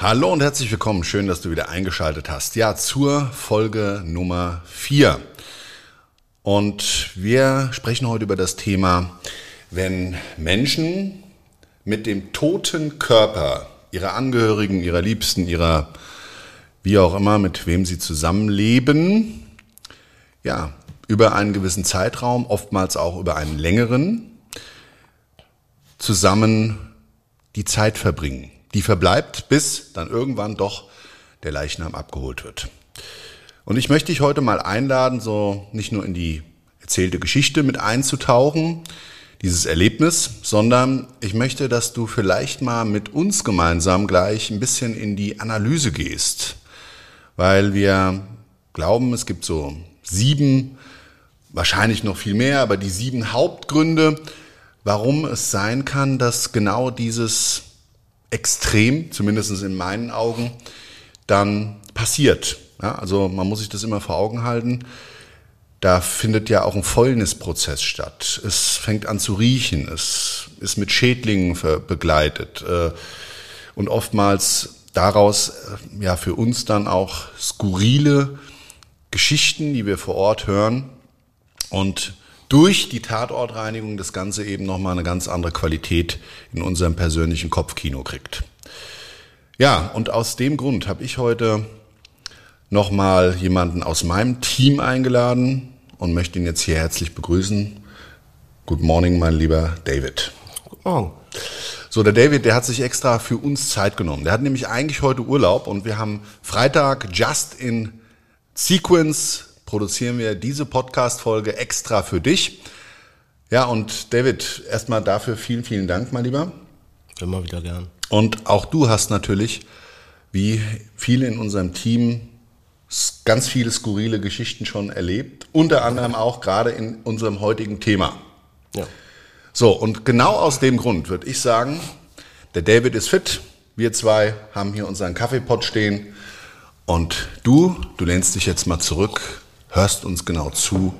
Hallo und herzlich willkommen. Schön, dass du wieder eingeschaltet hast. Ja, zur Folge Nummer 4. Und wir sprechen heute über das Thema, wenn Menschen mit dem toten Körper ihrer Angehörigen, ihrer Liebsten, ihrer wie auch immer, mit wem sie zusammenleben, ja, über einen gewissen Zeitraum, oftmals auch über einen längeren, zusammen die Zeit verbringen. Die verbleibt, bis dann irgendwann doch der Leichnam abgeholt wird. Und ich möchte dich heute mal einladen, so nicht nur in die erzählte Geschichte mit einzutauchen, dieses Erlebnis, sondern ich möchte, dass du vielleicht mal mit uns gemeinsam gleich ein bisschen in die Analyse gehst, weil wir glauben, es gibt so sieben, wahrscheinlich noch viel mehr, aber die sieben Hauptgründe, warum es sein kann, dass genau dieses Extrem, zumindest in meinen Augen, dann passiert. Ja, also man muss sich das immer vor Augen halten. Da findet ja auch ein Fäulnisprozess statt. Es fängt an zu riechen, es ist mit Schädlingen begleitet äh, und oftmals daraus äh, ja für uns dann auch skurrile Geschichten, die wir vor Ort hören und durch die Tatortreinigung das Ganze eben nochmal eine ganz andere Qualität in unserem persönlichen Kopfkino kriegt. Ja, und aus dem Grund habe ich heute nochmal jemanden aus meinem Team eingeladen und möchte ihn jetzt hier herzlich begrüßen. Good morning, mein lieber David. Guten Morgen. So, der David, der hat sich extra für uns Zeit genommen. Der hat nämlich eigentlich heute Urlaub und wir haben Freitag just in Sequence produzieren wir diese Podcast-Folge extra für dich. Ja, und David, erstmal dafür vielen, vielen Dank, mein Lieber. Immer wieder gern. Und auch du hast natürlich, wie viele in unserem Team, ganz viele skurrile Geschichten schon erlebt. Unter anderem auch gerade in unserem heutigen Thema. Ja. So, und genau aus dem Grund würde ich sagen, der David ist fit. Wir zwei haben hier unseren Kaffeepot stehen. Und du, du lehnst dich jetzt mal zurück hörst uns genau zu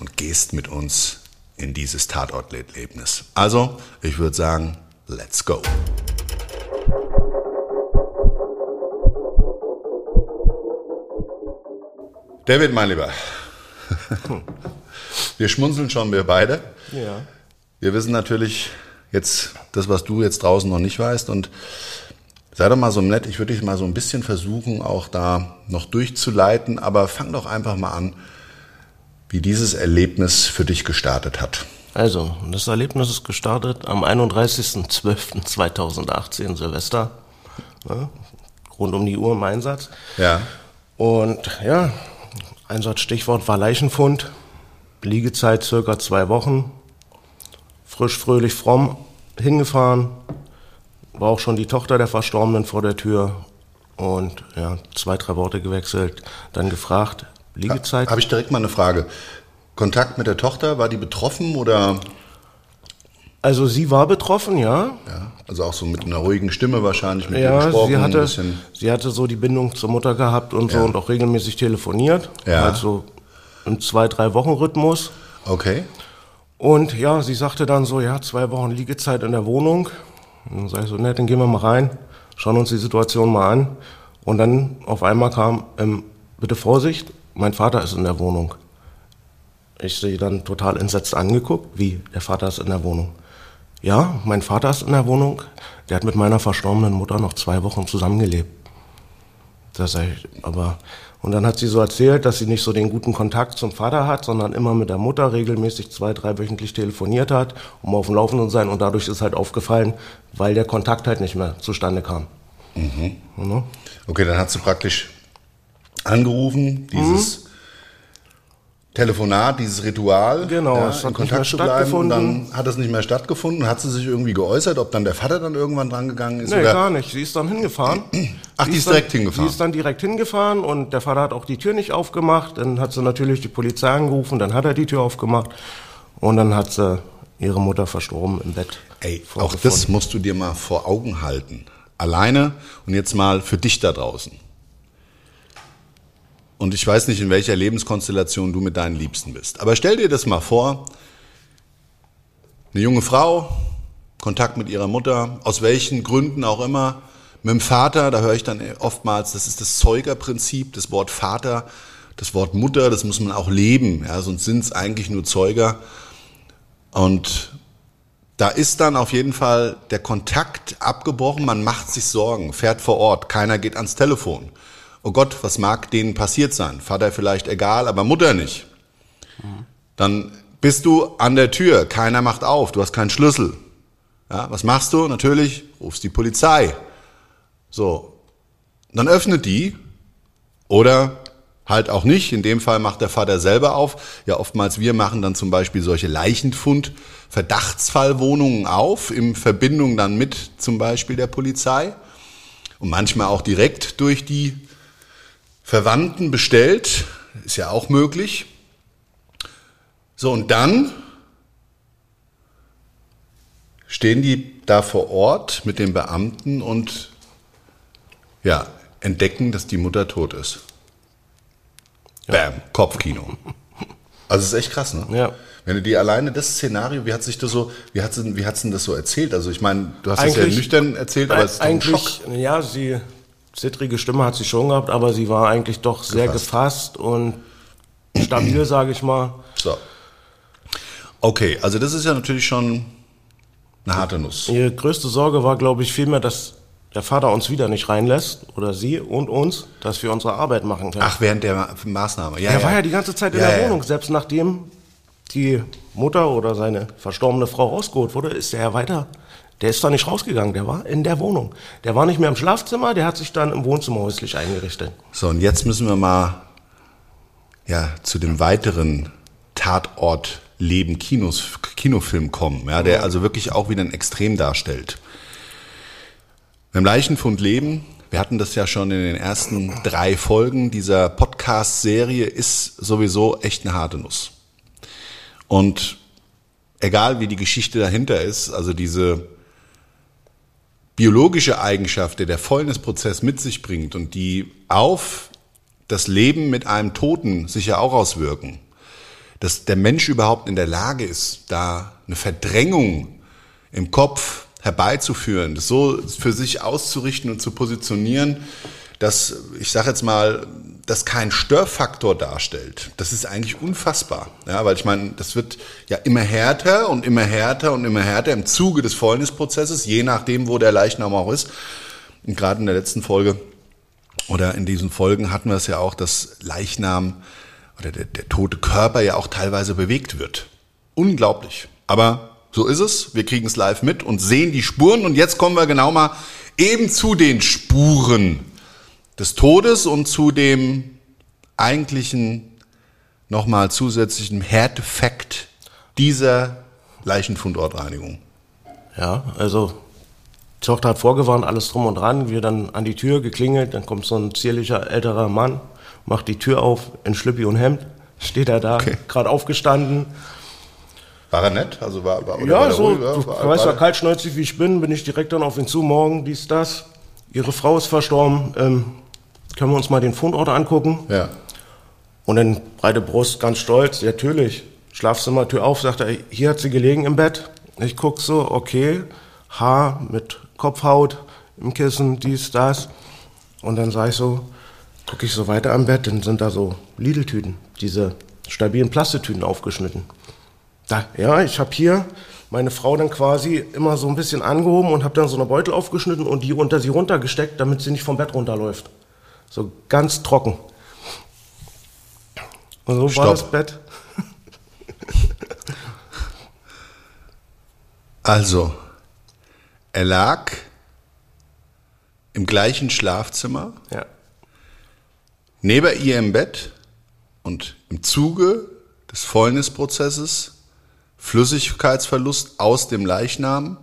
und gehst mit uns in dieses Tatorterlebnis. Also, ich würde sagen, let's go. David, mein Lieber, wir schmunzeln schon, wir beide. Ja. Wir wissen natürlich jetzt das, was du jetzt draußen noch nicht weißt und Sei doch mal so nett, ich würde dich mal so ein bisschen versuchen, auch da noch durchzuleiten, aber fang doch einfach mal an, wie dieses Erlebnis für dich gestartet hat. Also, das Erlebnis ist gestartet am 31.12.2018, Silvester. Ne? Rund um die Uhr im Einsatz. Ja. Und ja, Einsatzstichwort war Leichenfund. Liegezeit circa zwei Wochen. Frisch, fröhlich, fromm hingefahren, war auch schon die Tochter der Verstorbenen vor der Tür und ja, zwei, drei Worte gewechselt, dann gefragt, Liegezeit. Habe ich direkt mal eine Frage. Kontakt mit der Tochter, war die betroffen oder? Also sie war betroffen, ja. Ja, also auch so mit einer ruhigen Stimme wahrscheinlich mit ja, ihr gesprochen. Sie hatte, sie hatte so die Bindung zur Mutter gehabt und ja. so und auch regelmäßig telefoniert. Ja. Also im zwei, drei Wochen Rhythmus. Okay. Und ja, sie sagte dann so, ja, zwei Wochen Liegezeit in der Wohnung. Und dann sage ich so, ne, dann gehen wir mal rein, schauen uns die Situation mal an. Und dann auf einmal kam, ähm, bitte Vorsicht, mein Vater ist in der Wohnung. Ich sehe dann total entsetzt angeguckt, wie, der Vater ist in der Wohnung. Ja, mein Vater ist in der Wohnung, der hat mit meiner verstorbenen Mutter noch zwei Wochen zusammengelebt. Das sag ich, aber, und dann hat sie so erzählt, dass sie nicht so den guten Kontakt zum Vater hat, sondern immer mit der Mutter regelmäßig zwei, drei wöchentlich telefoniert hat, um auf dem Laufenden zu sein. Und dadurch ist halt aufgefallen, weil der Kontakt halt nicht mehr zustande kam. Mhm. Mhm. Okay, dann hat sie praktisch angerufen, dieses mhm. Telefonat, dieses Ritual, genau, ja, in Kontakt zu bleiben. Dann hat es nicht mehr stattgefunden. Hat sie sich irgendwie geäußert, ob dann der Vater dann irgendwann drangegangen ist? Nee, oder? gar nicht. Sie ist dann hingefahren. Ach, die ist direkt dann, hingefahren? Sie ist dann direkt hingefahren und der Vater hat auch die Tür nicht aufgemacht. Dann hat sie natürlich die Polizei angerufen, dann hat er die Tür aufgemacht und dann hat sie ihre Mutter verstorben im Bett. Ey, auch das musst du dir mal vor Augen halten. Alleine und jetzt mal für dich da draußen. Und ich weiß nicht, in welcher Lebenskonstellation du mit deinen Liebsten bist. Aber stell dir das mal vor, eine junge Frau, Kontakt mit ihrer Mutter, aus welchen Gründen auch immer, mit dem Vater, da höre ich dann oftmals, das ist das Zeugerprinzip, das Wort Vater, das Wort Mutter, das muss man auch leben, ja, sonst sind es eigentlich nur Zeuger. Und da ist dann auf jeden Fall der Kontakt abgebrochen, man macht sich Sorgen, fährt vor Ort, keiner geht ans Telefon oh Gott, was mag denen passiert sein? Vater vielleicht egal, aber Mutter nicht. Dann bist du an der Tür, keiner macht auf, du hast keinen Schlüssel. Ja, was machst du? Natürlich rufst die Polizei. So, dann öffnet die oder halt auch nicht. In dem Fall macht der Vater selber auf. Ja, oftmals wir machen dann zum Beispiel solche Leichenfund, Verdachtsfallwohnungen auf, in Verbindung dann mit zum Beispiel der Polizei und manchmal auch direkt durch die Verwandten bestellt, ist ja auch möglich. So, und dann stehen die da vor Ort mit den Beamten und ja, entdecken, dass die Mutter tot ist. Ja. Bam, Kopfkino. Also es ist echt krass, ne? Ja. Wenn du dir alleine das Szenario, wie hat sich das so, wie hat sie, wie hat sie denn das so erzählt? Also ich meine, du hast es ja nüchtern erzählt, aber es ist doch ein Schock. Ja, sie zittrige Stimme hat sie schon gehabt, aber sie war eigentlich doch sehr gefasst, gefasst und stabil, sage ich mal. So. Okay, also das ist ja natürlich schon eine harte Nuss. Ihre größte Sorge war, glaube ich, vielmehr, dass der Vater uns wieder nicht reinlässt, oder sie und uns, dass wir unsere Arbeit machen können. Ach, während der Maßnahme. Ja, er ja. war ja die ganze Zeit in ja, der ja. Wohnung. Selbst nachdem die Mutter oder seine verstorbene Frau rausgeholt wurde, ist er ja weiter der ist da nicht rausgegangen, der war in der Wohnung. Der war nicht mehr im Schlafzimmer, der hat sich dann im Wohnzimmer häuslich eingerichtet. So, und jetzt müssen wir mal ja, zu dem weiteren Tatort Leben Kinos, Kinofilm kommen, ja, der also wirklich auch wieder ein Extrem darstellt. Beim Leichenfund Leben, wir hatten das ja schon in den ersten drei Folgen dieser Podcast-Serie, ist sowieso echt eine harte Nuss. Und egal wie die Geschichte dahinter ist, also diese biologische Eigenschaft, der der Fäulnisprozess mit sich bringt und die auf das Leben mit einem Toten sich ja auch auswirken, dass der Mensch überhaupt in der Lage ist, da eine Verdrängung im Kopf herbeizuführen, das so für sich auszurichten und zu positionieren, dass, ich sage jetzt mal, das kein Störfaktor darstellt, das ist eigentlich unfassbar. Ja, weil ich meine, das wird ja immer härter und immer härter und immer härter im Zuge des Fäulnisprozesses, je nachdem, wo der Leichnam auch ist. Und gerade in der letzten Folge oder in diesen Folgen hatten wir es ja auch, dass Leichnam oder der, der tote Körper ja auch teilweise bewegt wird. Unglaublich. Aber so ist es. Wir kriegen es live mit und sehen die Spuren. Und jetzt kommen wir genau mal eben zu den Spuren des Todes und zu dem eigentlichen nochmal zusätzlichen Herdeffekt dieser Leichenfundortreinigung. Ja, also die Tochter hat vorgewarnt, alles drum und dran. Wir dann an die Tür geklingelt, dann kommt so ein zierlicher älterer Mann, macht die Tür auf in Schlüppi und Hemd, steht er da, okay. gerade aufgestanden. War er nett? Also war, war, ja, so, ruhig, du war, weißt ja, kaltschnäuzig wie ich bin, bin ich direkt dann auf ihn zu, morgen, dies, das. Ihre Frau ist verstorben, ähm, können wir uns mal den Fundort angucken? Ja. Und dann breite Brust, ganz stolz, natürlich. Schlafzimmertür auf, sagt er, hier hat sie gelegen im Bett. Ich guck so, okay, Haar mit Kopfhaut im Kissen, dies, das. Und dann sah ich so, gucke ich so weiter am Bett, dann sind da so Lidl-Tüten, diese stabilen Plastetüten aufgeschnitten. Da, ja, ich habe hier meine Frau dann quasi immer so ein bisschen angehoben und habe dann so eine Beutel aufgeschnitten und die unter sie runtergesteckt, damit sie nicht vom Bett runterläuft. So ganz trocken. Und so Stopp. war das Bett. Also, er lag im gleichen Schlafzimmer, Ja. neben ihr im Bett und im Zuge des Fäulnisprozesses Flüssigkeitsverlust aus dem Leichnam,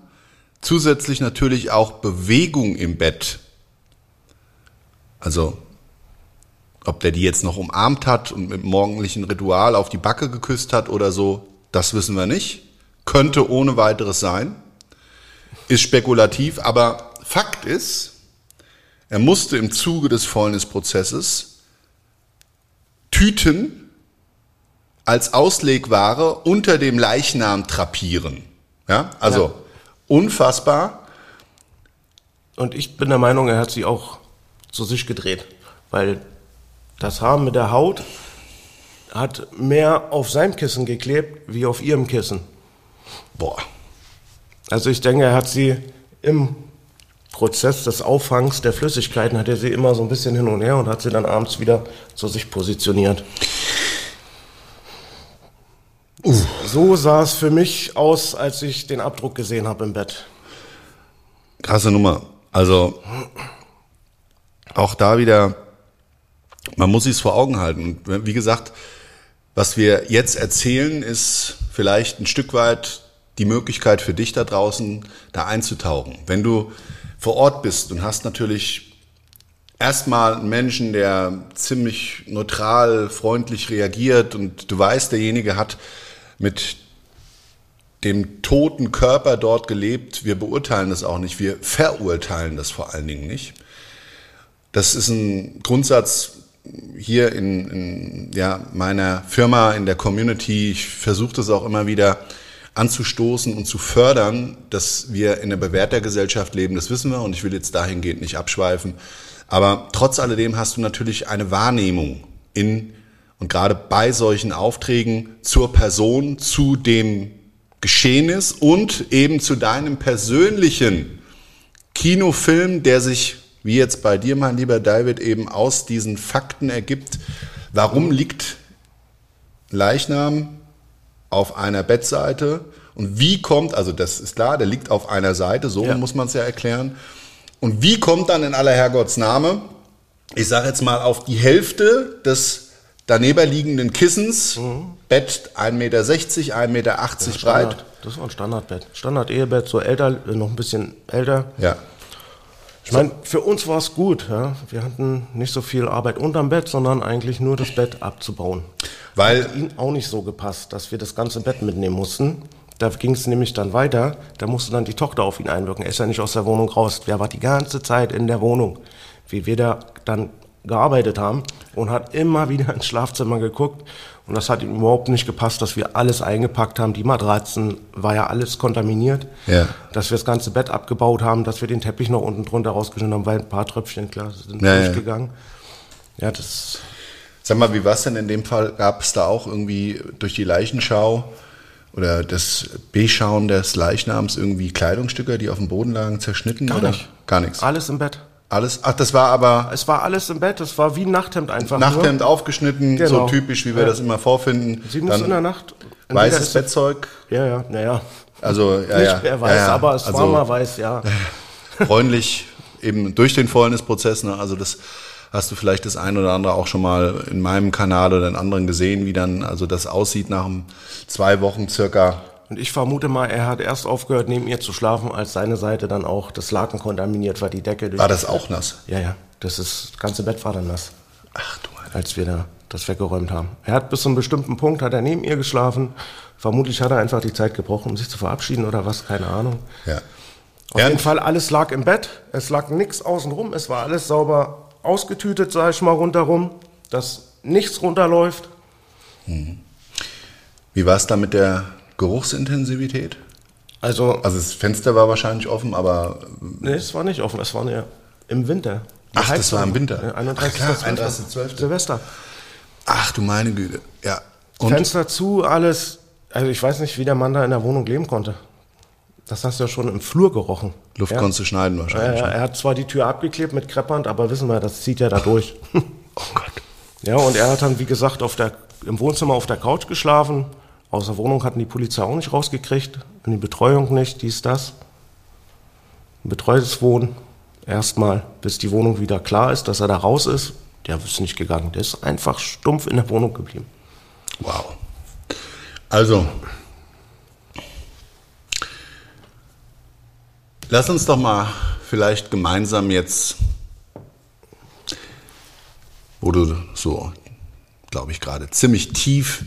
zusätzlich natürlich auch Bewegung im Bett. Also, ob der die jetzt noch umarmt hat und mit morgendlichen Ritual auf die Backe geküsst hat oder so, das wissen wir nicht. Könnte ohne weiteres sein. Ist spekulativ, aber Fakt ist, er musste im Zuge des Fäulnisprozesses Tüten als Auslegware unter dem Leichnam trapieren. Ja, also Ja. unfassbar. Und ich bin der Meinung, er hat sie auch zu sich gedreht, weil das Haar mit der Haut hat mehr auf seinem Kissen geklebt wie auf ihrem Kissen. Boah. Also ich denke, er hat sie im Prozess des Auffangs der Flüssigkeiten, hat er sie immer so ein bisschen hin und her und hat sie dann abends wieder zu sich positioniert. So sah es für mich aus, als ich den Abdruck gesehen habe im Bett. Krasse Nummer. Also auch da wieder, man muss sich es vor Augen halten. Und wie gesagt, was wir jetzt erzählen, ist vielleicht ein Stück weit die Möglichkeit für dich da draußen, da einzutauchen. Wenn du vor Ort bist und hast natürlich erstmal einen Menschen, der ziemlich neutral, freundlich reagiert und du weißt, derjenige hat mit dem toten Körper dort gelebt. Wir beurteilen das auch nicht, wir verurteilen das vor allen Dingen nicht. Das ist ein Grundsatz hier in, in ja, meiner Firma, in der Community. Ich versuche das auch immer wieder anzustoßen und zu fördern, dass wir in einer Bewertergesellschaft leben. Das wissen wir und ich will jetzt dahingehend nicht abschweifen. Aber trotz alledem hast du natürlich eine Wahrnehmung in und gerade bei solchen Aufträgen zur Person, zu dem Geschehnis und eben zu deinem persönlichen Kinofilm, der sich, wie jetzt bei dir, mein lieber David, eben aus diesen Fakten ergibt. Warum liegt Leichnam auf einer Bettseite und wie kommt, also das ist klar, der liegt auf einer Seite, so Ja. muss man es ja erklären. Und wie kommt dann in aller Herrgottsname, ich sage jetzt mal, auf die Hälfte des daneben liegenden Kissens, Bett 1,60 Meter, 1,80 Meter breit. Standard. Das war ein Standardbett. Standard-Ehebett, so älter, noch ein bisschen älter. Ja. Ich meine, für uns war es gut. Ja? Wir hatten nicht so viel Arbeit unterm Bett, sondern eigentlich nur das Bett abzubauen. Weil Hat ihm auch nicht so gepasst, dass wir das ganze Bett mitnehmen mussten. Da ging es nämlich dann weiter. Da musste dann die Tochter auf ihn einwirken. Er ist ja nicht aus der Wohnung raus. Der war die ganze Zeit in der Wohnung, wie wir da dann gearbeitet haben und hat immer wieder ins Schlafzimmer geguckt. Und das hat ihm überhaupt nicht gepasst, dass wir alles eingepackt haben. Die Matratzen war ja alles kontaminiert. Ja. Dass wir das ganze Bett abgebaut haben, dass wir den Teppich noch unten drunter rausgeschnitten haben, weil ein paar Tröpfchen, klar, sind Ja, ja. durchgegangen. Ja, das Sag mal, wie war es denn in dem Fall? Gab es da auch irgendwie durch die Leichenschau oder das Beschauen des Leichnams irgendwie Kleidungsstücke, die auf dem Boden lagen, zerschnitten? Gar oder? nicht. Gar nichts. alles im Bett. Alles? Ach, das war aber Es war alles im Bett, es war wie ein Nachthemd einfach. Nachthemd nur. aufgeschnitten, so Genau. typisch, wie wir Ja. das immer vorfinden. Sie muss in der Nacht. weißes Bettzeug, Ja, ja, naja. also ja, Nicht mehr weiß, ja, ja. aber es war also, mal weiß, ja. bräunlich eben durch den Fäulnisprozess. Ne? Also das hast du vielleicht das ein oder andere auch schon mal in meinem Kanal oder in anderen gesehen, wie dann also das aussieht nach einem zwei Wochen circa. Und ich vermute mal, er hat erst aufgehört, neben ihr zu schlafen, als seine Seite dann auch das Laken kontaminiert war, die Decke. Durch War das auch nass? Ja, ja. Das, ist, das ganze Bett war dann nass, Ach du meine. als wir da das weggeräumt haben. Er hat bis zu einem bestimmten Punkt, hat er neben ihr geschlafen. Vermutlich hat er einfach die Zeit gebraucht, um sich zu verabschieden oder was, keine Ahnung. Ja. Auf Ja, jeden Fall, alles lag im Bett. Es lag nichts außenrum. Es war alles sauber ausgetütet, sag ich mal, rundherum, dass nichts runterläuft. Wie war es da mit der Geruchsintensivität? Also, Also das Fenster war wahrscheinlich offen, aber nee, es war nicht offen. Es war ja im Winter. Ach, das war im Winter. Ja, 31. Ach klar, 31.12.. Silvester. Ach du meine Güte. Ja. Und Fenster zu, alles. Also ich weiß nicht, wie der Mann da in der Wohnung leben konnte. Das hast du ja schon im Flur gerochen. Luft ja. konntest du schneiden Ja, wahrscheinlich. ja, ne? er hat zwar die Tür abgeklebt mit Kreppband, aber wissen wir, das zieht ja da durch. Oh Gott. ja, und er hat dann, wie gesagt, auf der, im Wohnzimmer auf der Couch geschlafen. Aus der Wohnung hatten die Polizei auch nicht rausgekriegt. Und die Betreuung nicht, dies, das. Betreutes Wohnen. Erstmal, bis die Wohnung wieder klar ist, dass er da raus ist. Der ist nicht gegangen. Der ist einfach stumpf in der Wohnung geblieben. Wow. Also, lass uns doch mal vielleicht gemeinsam jetzt, wo du so, glaube ich, gerade ziemlich tief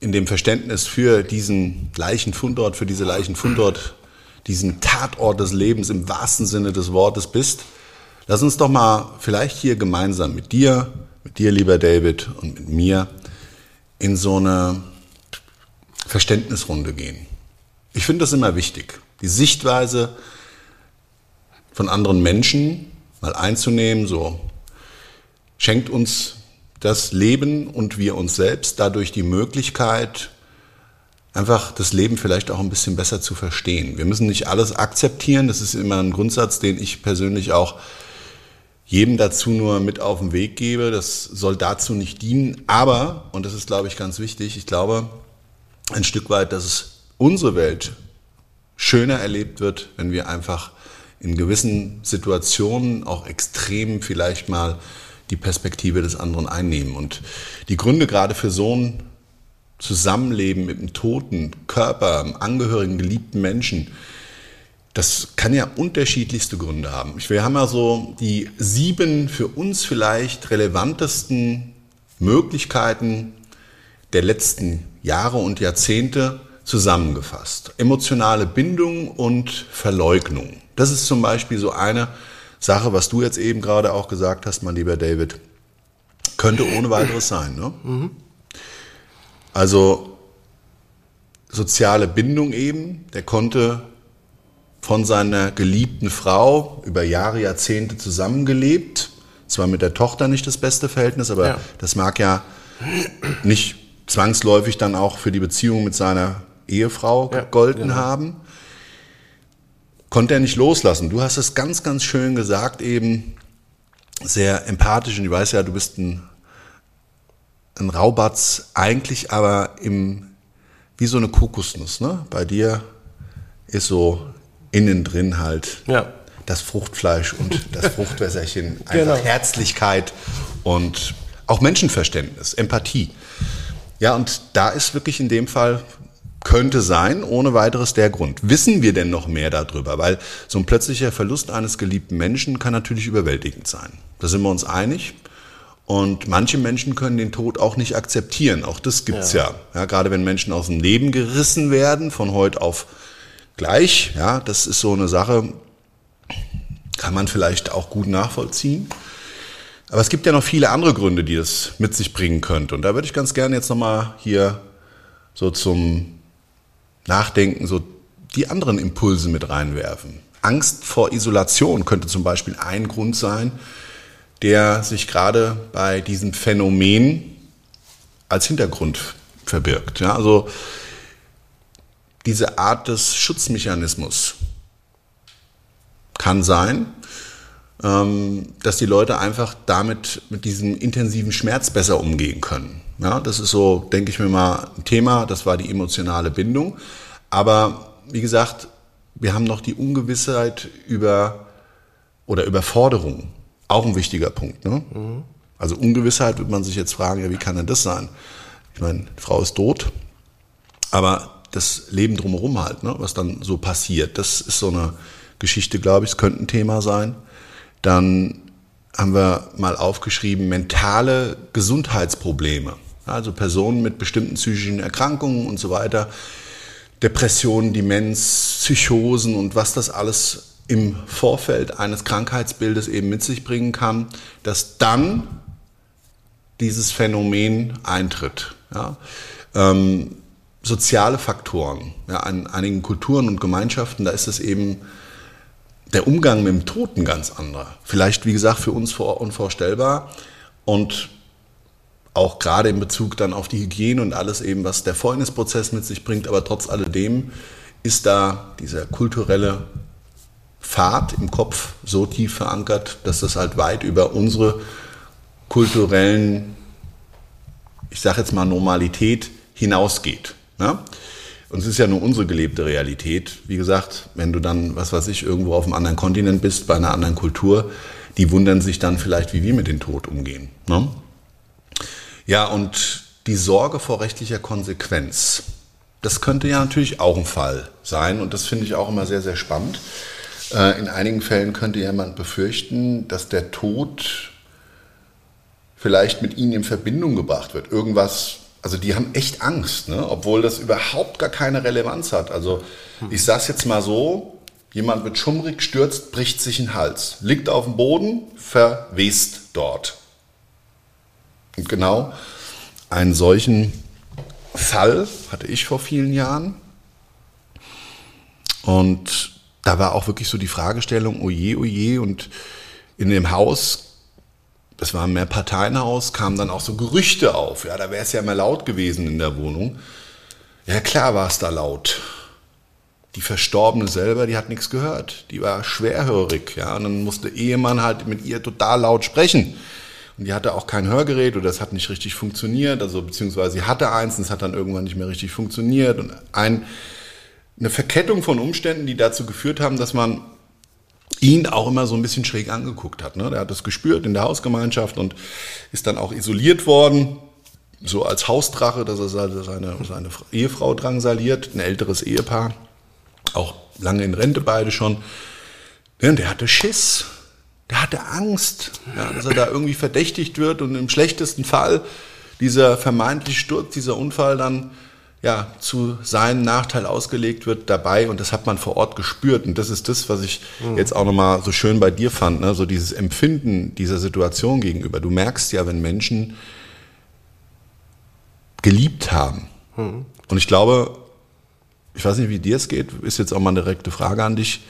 in dem Verständnis für diesen Leichenfundort, für diese Leichenfundort, diesen Tatort des Lebens im wahrsten Sinne des Wortes bist, lass uns doch mal vielleicht hier gemeinsam mit dir, mit dir, lieber David, und mit mir in so eine Verständnisrunde gehen. Ich finde das immer wichtig, die Sichtweise von anderen Menschen mal einzunehmen, so schenkt uns das Leben und wir uns selbst dadurch die Möglichkeit, einfach das Leben vielleicht auch ein bisschen besser zu verstehen. Wir müssen nicht alles akzeptieren, das ist immer ein Grundsatz, den ich persönlich auch jedem dazu nur mit auf den Weg gebe. Das soll dazu nicht dienen. Aber, und das ist, glaube ich, ganz wichtig, ich glaube ein Stück weit, dass es unsere Welt schöner erlebt wird, wenn wir einfach in gewissen Situationen auch extrem vielleicht mal die Perspektive des anderen einnehmen. Und die Gründe gerade für so ein Zusammenleben mit einem toten Körper, einem angehörigen, geliebten Menschen, das kann ja unterschiedlichste Gründe haben. Wir haben ja so die sieben für uns vielleicht relevantesten Möglichkeiten der letzten Jahre und Jahrzehnte zusammengefasst. Emotionale Bindung und Verleugnung. Das ist zum Beispiel so eine Sache, was du jetzt eben gerade auch gesagt hast, mein lieber David. Könnte ohne weiteres sein. Ne? Also soziale Bindung eben, der konnte von seiner geliebten Frau über Jahre, Jahrzehnte zusammengelebt. Zwar mit der Tochter nicht das beste Verhältnis, aber Ja. das mag ja nicht zwangsläufig dann auch für die Beziehung mit seiner Ehefrau Ja, gegolten genau. haben. Konnte er nicht loslassen. Du hast es ganz, ganz schön gesagt, eben sehr empathisch. Und ich weiß ja, du bist ein, ein Raubatz, eigentlich aber im, wie so eine Kokosnuss. Ne? Bei dir ist so innen drin halt Ja. das Fruchtfleisch und das Fruchtwässerchen. Einfach Genau. Herzlichkeit und auch Menschenverständnis, Empathie. Ja, und da ist wirklich in dem Fall, könnte sein, ohne weiteres der Grund. Wissen wir denn noch mehr darüber? Weil so ein plötzlicher Verlust eines geliebten Menschen kann natürlich überwältigend sein. Da sind wir uns einig. Und manche Menschen können den Tod auch nicht akzeptieren. Auch das gibt's ja. ja. Gerade wenn Menschen aus dem Leben gerissen werden, von heute auf gleich. Ja, das ist so eine Sache, kann man vielleicht auch gut nachvollziehen. Aber es gibt ja noch viele andere Gründe, die das mit sich bringen könnte. Und da würde ich ganz gerne jetzt nochmal hier so zum Nachdenken so die anderen Impulse mit reinwerfen. Angst vor Isolation könnte zum Beispiel ein Grund sein, der sich gerade bei diesem Phänomen als Hintergrund verbirgt. Ja, also diese Art des Schutzmechanismus kann sein, dass die Leute einfach damit mit diesem intensiven Schmerz besser umgehen können. Ja, das ist so, denke ich mir mal, ein Thema. Das war die emotionale Bindung. Aber wie gesagt, wir haben noch die Ungewissheit über oder Überforderung. Auch ein wichtiger Punkt. Ne? Also Ungewissheit wird man sich jetzt fragen, ja, wie kann denn das sein? Ich meine, die Frau ist tot, aber das Leben drumherum halt, ne, was dann so passiert, das ist so eine Geschichte, glaube ich, es könnte ein Thema sein. Dann haben wir mal aufgeschrieben, mentale Gesundheitsprobleme. Also Personen mit bestimmten psychischen Erkrankungen und so weiter. Depressionen, Demenz, Psychosen und was das alles im Vorfeld eines Krankheitsbildes eben mit sich bringen kann, dass dann dieses Phänomen eintritt. Ja? Ähm, soziale Faktoren. Ja, in einigen Kulturen und Gemeinschaften, da ist es eben der Umgang mit dem Tod ein ganz anderer. Vielleicht, wie gesagt, für uns unvorstellbar und auch gerade in Bezug dann auf die Hygiene und alles eben, was der Fäulnisprozess mit sich bringt. Aber trotz alledem ist da dieser kulturelle Pfad im Kopf so tief verankert, dass das halt weit über unsere kulturellen, ich sage jetzt mal Normalität hinausgeht. Ne? Und es ist ja nur unsere gelebte Realität. Wie gesagt, wenn du dann, was weiß ich, irgendwo auf einem anderen Kontinent bist, bei einer anderen Kultur, die wundern sich dann vielleicht, wie wir mit dem Tod umgehen. Ne? Ja, und die Sorge vor rechtlicher Konsequenz, das könnte ja natürlich auch ein Fall sein. Und das finde ich auch immer sehr, sehr spannend. Äh, in einigen Fällen könnte jemand befürchten, dass der Tod vielleicht mit ihnen in Verbindung gebracht wird. Irgendwas also die haben echt Angst, ne? obwohl das überhaupt gar keine Relevanz hat. Also ich sage jetzt mal so, jemand wird schummrig, stürzt, bricht sich den Hals, liegt auf dem Boden, verwest dort. Und genau einen solchen Fall hatte ich vor vielen Jahren. Und da war auch wirklich so die Fragestellung, oje, oje, und in dem Haus das war ein Mehrparteienhaus, kamen dann auch so Gerüchte auf. Ja, da wäre es ja immer laut gewesen in der Wohnung. Ja, klar war es da laut. Die Verstorbene selber, die hat nichts gehört. Die war schwerhörig. Ja, und dann musste Ehemann halt mit ihr total laut sprechen. Und die hatte auch kein Hörgerät oder das hat nicht richtig funktioniert. Also, beziehungsweise sie hatte eins und es hat dann irgendwann nicht mehr richtig funktioniert. Und ein, eine Verkettung von Umständen, die dazu geführt haben, dass man ihn auch immer so ein bisschen schräg angeguckt hat. Ne? Der hat das gespürt in der Hausgemeinschaft und ist dann auch isoliert worden, so als Hausdrache, dass er seine, seine Ehefrau drangsaliert, ein älteres Ehepaar, auch lange in Rente beide schon. Ja, der hatte Schiss, der hatte Angst, ja, dass er da irgendwie verdächtigt wird und im schlechtesten Fall dieser vermeintliche Sturz, dieser Unfall dann ja, zu seinem Nachteil ausgelegt wird dabei und das hat man vor Ort gespürt und das ist das, was ich mhm. jetzt auch nochmal so schön bei dir fand, ne? so dieses Empfinden dieser Situation gegenüber. Du merkst ja, wenn Menschen geliebt haben mhm. und ich glaube, ich weiß nicht, wie dir es geht, ist jetzt auch mal eine direkte Frage an dich.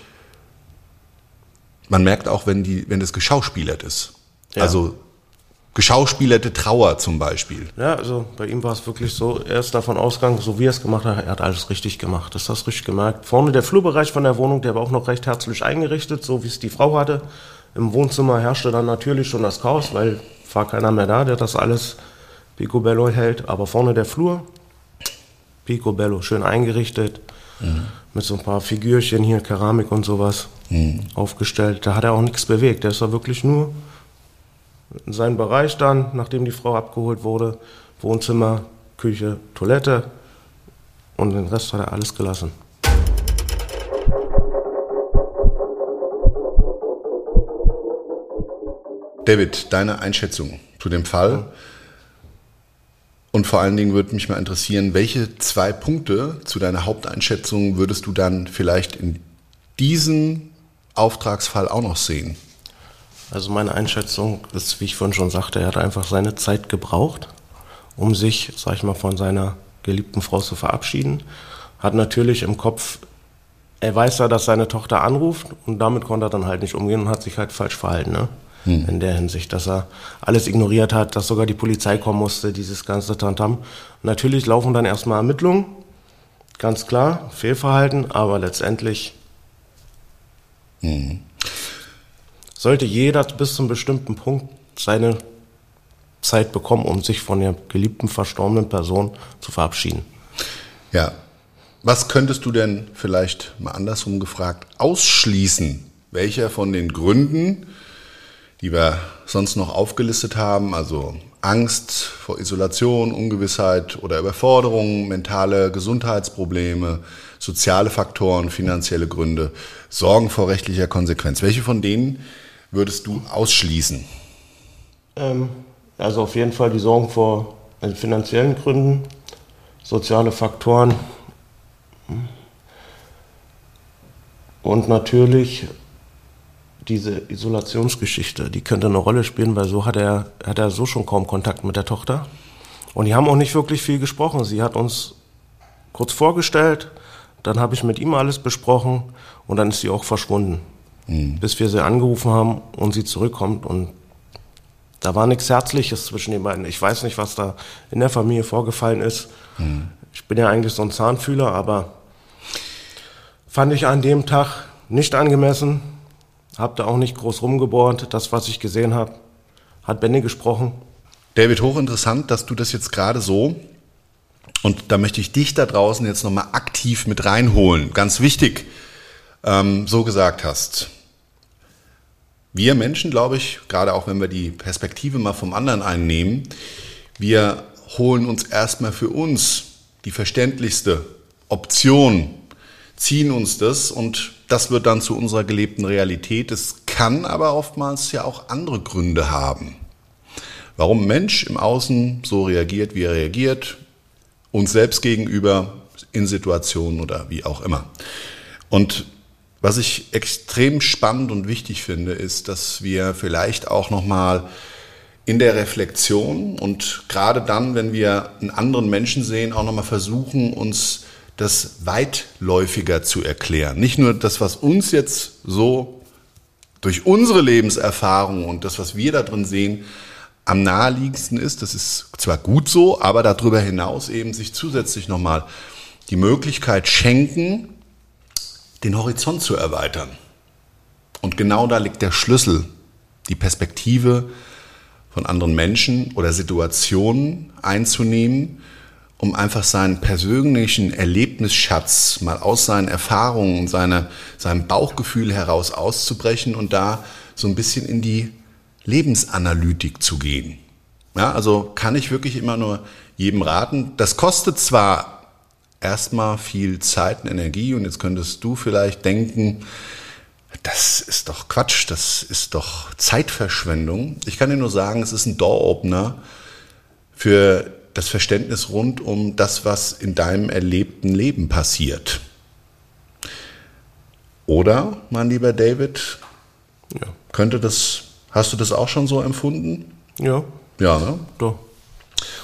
Man merkt auch, wenn die, wenn das geschauspielert ist. Ja. Also geschauspielerte Trauer zum Beispiel. Ja, also bei ihm war es wirklich so, er ist davon ausgegangen, so wie er es gemacht hat, er hat alles richtig gemacht. Das hast du richtig gemerkt. Vorne der Flurbereich von der Wohnung, der war auch noch recht herzlich eingerichtet, so wie es die Frau hatte. Im Wohnzimmer herrschte dann natürlich schon das Chaos, weil war keiner mehr da, der das alles picobello hält. Aber vorne der Flur, picobello, schön eingerichtet, mhm. mit so ein paar Figürchen hier, Keramik und sowas mhm. aufgestellt. Da hat er auch nichts bewegt. Der ist da wirklich nur in seinen Bereich dann, nachdem die Frau abgeholt wurde, Wohnzimmer, Küche, Toilette und den Rest hat er alles gelassen. David, deine Einschätzung zu dem Fall. Und vor allen Dingen würde mich mal interessieren, welche zwei Punkte zu deiner Haupteinschätzung würdest du dann vielleicht in diesem Auftragsfall auch noch sehen? Also meine Einschätzung ist, wie ich vorhin schon sagte, er hat einfach seine Zeit gebraucht, um sich, sag ich mal, von seiner geliebten Frau zu verabschieden. Hat natürlich im Kopf, er weiß ja, dass seine Tochter anruft und damit konnte er dann halt nicht umgehen und hat sich halt falsch verhalten, ne? Hm. In der Hinsicht, dass er alles ignoriert hat, dass sogar die Polizei kommen musste, dieses ganze Tantam. Natürlich laufen dann erstmal Ermittlungen, ganz klar, Fehlverhalten, aber letztendlich hm sollte jeder bis zum bestimmten Punkt seine Zeit bekommen, um sich von der geliebten, verstorbenen Person zu verabschieden. Ja. Was könntest du denn vielleicht mal andersrum gefragt ausschließen? Welcher von den Gründen, die wir sonst noch aufgelistet haben, also Angst vor Isolation, Ungewissheit oder Überforderung, mentale Gesundheitsprobleme, soziale Faktoren, finanzielle Gründe, Sorgen vor rechtlicher Konsequenz. Welche von denen würdest du ausschließen? Ähm, also auf jeden Fall die Sorgen vor also finanziellen Gründen, soziale Faktoren und natürlich diese Isolationsgeschichte, die könnte eine Rolle spielen, weil so hat er, hat er so schon kaum Kontakt mit der Tochter. Und die haben auch nicht wirklich viel gesprochen. Sie hat uns kurz vorgestellt, dann habe ich mit ihm alles besprochen und dann ist sie auch verschwunden. Bis wir sie angerufen haben und sie zurückkommt. Und da war nichts Herzliches zwischen den beiden. Ich weiß nicht, was da in der Familie vorgefallen ist. Ich bin ja eigentlich so ein Zahnfühler, aber fand ich an dem Tag nicht angemessen. Hab da auch nicht groß rumgebohrt. Das, was ich gesehen habe, hat Benny gesprochen. David, hochinteressant, dass du das jetzt gerade so, und da möchte ich dich da draußen jetzt nochmal aktiv mit reinholen, ganz wichtig, ähm, so gesagt hast. Wir Menschen, glaube ich, gerade auch wenn wir die Perspektive mal vom anderen einnehmen, wir holen uns erstmal für uns die verständlichste Option, ziehen uns das und das wird dann zu unserer gelebten Realität. Es kann aber oftmals ja auch andere Gründe haben. Warum Mensch im Außen so reagiert, wie er reagiert, uns selbst gegenüber in Situationen oder wie auch immer. Und was ich extrem spannend und wichtig finde, ist, dass wir vielleicht auch nochmal in der Reflexion und gerade dann, wenn wir einen anderen Menschen sehen, auch nochmal versuchen, uns das weitläufiger zu erklären. Nicht nur das, was uns jetzt so durch unsere Lebenserfahrung und das, was wir da drin sehen, am naheliegendsten ist. Das ist zwar gut so, aber darüber hinaus eben sich zusätzlich nochmal die Möglichkeit schenken, den Horizont zu erweitern. Und genau da liegt der Schlüssel, die Perspektive von anderen Menschen oder Situationen einzunehmen, um einfach seinen persönlichen Erlebnisschatz mal aus seinen Erfahrungen und seine, seinem Bauchgefühl heraus auszubrechen und da so ein bisschen in die Lebensanalytik zu gehen. Ja, also kann ich wirklich immer nur jedem raten. Das kostet zwar erstmal viel Zeit und Energie und jetzt könntest du vielleicht denken, das ist doch Quatsch, das ist doch Zeitverschwendung. Ich kann dir nur sagen, es ist ein Door-Opener für das Verständnis rund um das, was in deinem erlebten Leben passiert. Oder, mein lieber David, ja. könnte das, hast du das auch schon so empfunden? Ja. Ja, ne? Doch.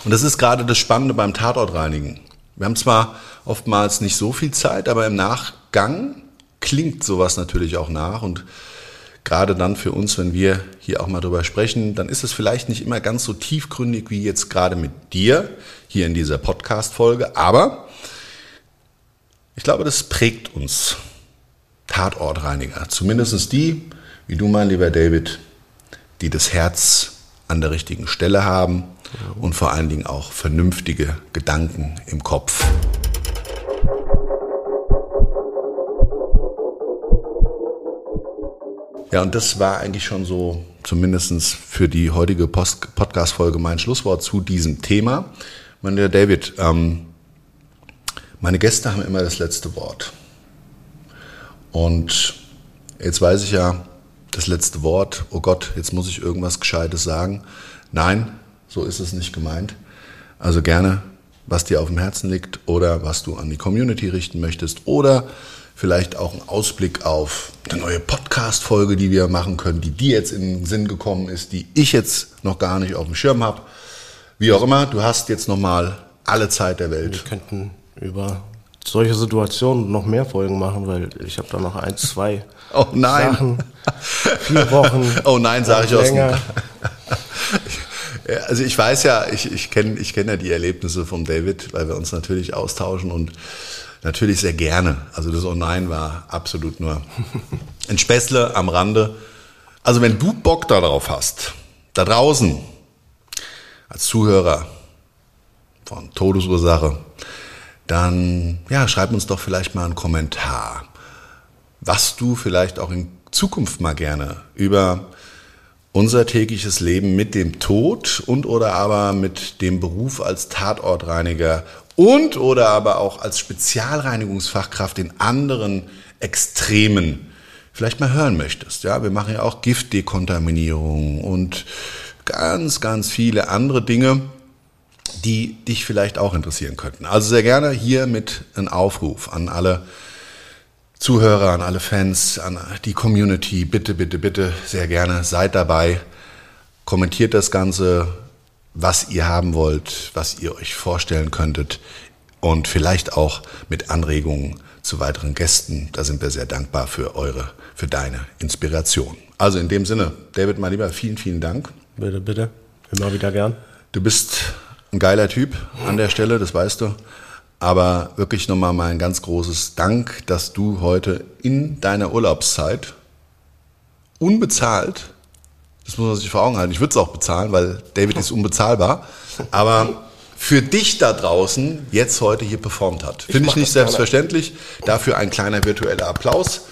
Und das ist gerade das Spannende beim Tatortreinigen. Wir haben zwar oftmals nicht so viel Zeit, aber im Nachgang klingt sowas natürlich auch nach und gerade dann für uns, wenn wir hier auch mal drüber sprechen, dann ist es vielleicht nicht immer ganz so tiefgründig wie jetzt gerade mit dir hier in dieser Podcast-Folge, aber ich glaube, das prägt uns. Tatortreiniger, zumindest die, wie du, mein lieber David, die das Herz an der richtigen Stelle haben und vor allen Dingen auch vernünftige Gedanken im Kopf. Ja, und das war eigentlich schon so, zumindest für die heutige Podcast-Folge, mein Schlusswort zu diesem Thema. Mein lieber David, ähm, meine Gäste haben immer das letzte Wort. Und jetzt weiß ich ja, das letzte Wort, oh Gott, jetzt muss ich irgendwas Gescheites sagen. Nein, so ist es nicht gemeint. Also gerne, was dir auf dem Herzen liegt oder was du an die Community richten möchtest oder vielleicht auch ein Ausblick auf eine neue Podcast-Folge, die wir machen können, die dir jetzt in den Sinn gekommen ist, die ich jetzt noch gar nicht auf dem Schirm habe. Wie auch immer, du hast jetzt nochmal alle Zeit der Welt. Wir könnten über solche Situationen noch mehr Folgen machen, weil ich habe da noch ein, zwei oh nein. Sachen, vier Wochen. Oh nein, sage ich aus Also ich weiß ja, ich, ich kenne ich kenn ja die Erlebnisse von David, weil wir uns natürlich austauschen und natürlich sehr gerne. Also das Oh Nein war absolut nur ein Späßle am Rande. Also wenn du Bock darauf hast, da draußen, als Zuhörer von Todesursache, dann ja, schreib uns doch vielleicht mal einen Kommentar, was du vielleicht auch in Zukunft mal gerne über unser tägliches Leben mit dem Tod und oder aber mit dem Beruf als Tatortreiniger und oder aber auch als Spezialreinigungsfachkraft in anderen Extremen vielleicht mal hören möchtest. Ja, wir machen ja auch Giftdekontaminierung und ganz, ganz viele andere Dinge, die dich vielleicht auch interessieren könnten. Also sehr gerne hier mit einem Aufruf an alle Zuhörer, an alle Fans, an die Community. Bitte, bitte, bitte, sehr gerne seid dabei. Kommentiert das Ganze, was ihr haben wollt, was ihr euch vorstellen könntet und vielleicht auch mit Anregungen zu weiteren Gästen. Da sind wir sehr dankbar für eure, für deine Inspiration. Also in dem Sinne, David, mein Lieber, vielen, vielen Dank. Bitte, bitte. Immer wieder gern. Du bist ein geiler Typ an der Stelle, das weißt du. Aber wirklich nochmal mein ganz großes Dank, dass du heute in deiner Urlaubszeit unbezahlt, das muss man sich vor Augen halten, ich würde es auch bezahlen, weil David ist unbezahlbar, aber für dich da draußen jetzt heute hier performt hat. Finde ich mach nicht das gerne. selbstverständlich. Dafür ein kleiner virtueller Applaus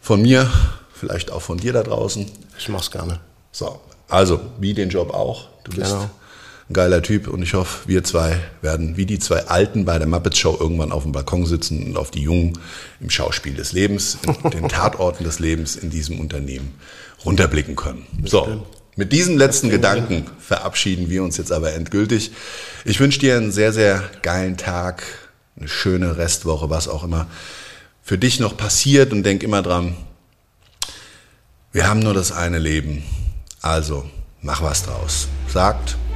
von mir, vielleicht auch von dir da draußen. Ich mach's gerne. So, also wie den Job auch. Du bist Genau. Ein geiler Typ und ich hoffe, wir zwei werden wie die zwei Alten bei der Muppet Show irgendwann auf dem Balkon sitzen und auf die Jungen im Schauspiel des Lebens, in den Tatorten des Lebens in diesem Unternehmen runterblicken können. So, mit diesem letzten Gedanken verabschieden wir uns jetzt aber endgültig. Ich wünsche dir einen sehr, sehr geilen Tag, eine schöne Restwoche, was auch immer für dich noch passiert und denk immer dran, wir haben nur das eine Leben. Also mach was draus. Sagt